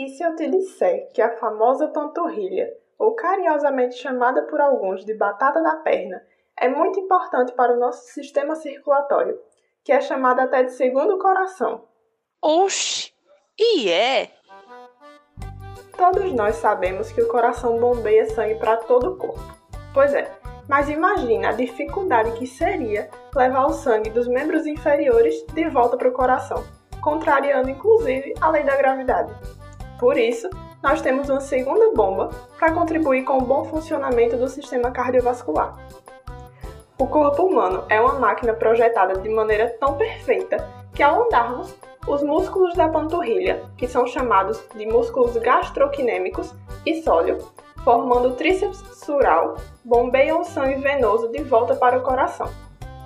E se eu te disser que a famosa panturrilha, ou carinhosamente chamada por alguns de batata da perna, é muito importante para o nosso sistema circulatório, que é chamada até de segundo coração? Oxi! E é? Todos nós sabemos que o coração bombeia sangue para todo o corpo. Pois é, mas imagina a dificuldade que seria levar o sangue dos membros inferiores de volta para o coração, contrariando inclusive a lei da gravidade. Por isso, nós temos uma segunda bomba para contribuir com o bom funcionamento do sistema cardiovascular. O corpo humano é uma máquina projetada de maneira tão perfeita que, ao andarmos, os músculos da panturrilha, que são chamados de músculos gastroquinêmicos e sóleo, formando o tríceps sural, bombeiam o sangue venoso de volta para o coração.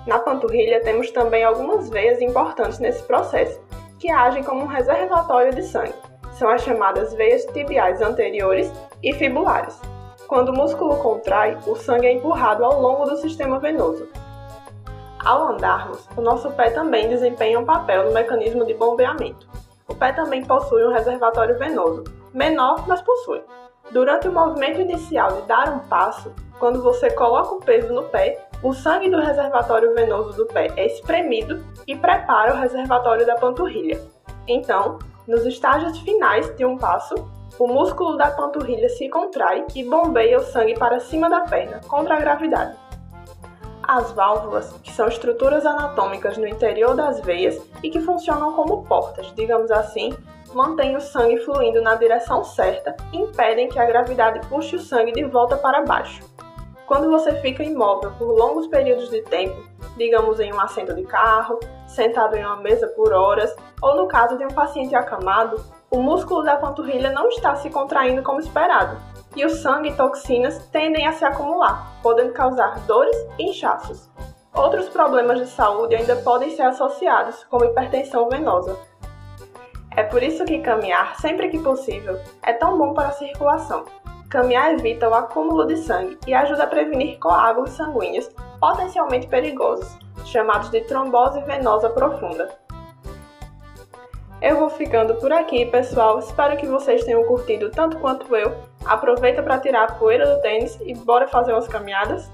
Na panturrilha temos também algumas veias importantes nesse processo, que agem como um reservatório de sangue são as chamadas veias tibiais anteriores e fibulares. Quando o músculo contrai, o sangue é empurrado ao longo do sistema venoso. Ao andarmos, o nosso pé também desempenha um papel no mecanismo de bombeamento. O pé também possui um reservatório venoso, menor, mas possui. Durante o movimento inicial de dar um passo, quando você coloca o peso no pé, o sangue do reservatório venoso do pé é espremido e prepara o reservatório da panturrilha. Então, nos estágios finais de um passo, o músculo da panturrilha se contrai e bombeia o sangue para cima da perna, contra a gravidade. As válvulas, que são estruturas anatômicas no interior das veias e que funcionam como portas, digamos assim, mantêm o sangue fluindo na direção certa e impedem que a gravidade puxe o sangue de volta para baixo. Quando você fica imóvel por longos períodos de tempo, digamos em um assento de carro, sentado em uma mesa por horas, ou no caso de um paciente acamado, o músculo da panturrilha não está se contraindo como esperado, e o sangue e toxinas tendem a se acumular, podendo causar dores e inchaços. Outros problemas de saúde ainda podem ser associados, como hipertensão venosa. É por isso que caminhar, sempre que possível, é tão bom para a circulação, Caminhar evita o acúmulo de sangue e ajuda a prevenir coágulos sanguíneos potencialmente perigosos, chamados de trombose venosa profunda. Eu vou ficando por aqui, pessoal. Espero que vocês tenham curtido tanto quanto eu. Aproveita para tirar a poeira do tênis e bora fazer umas caminhadas.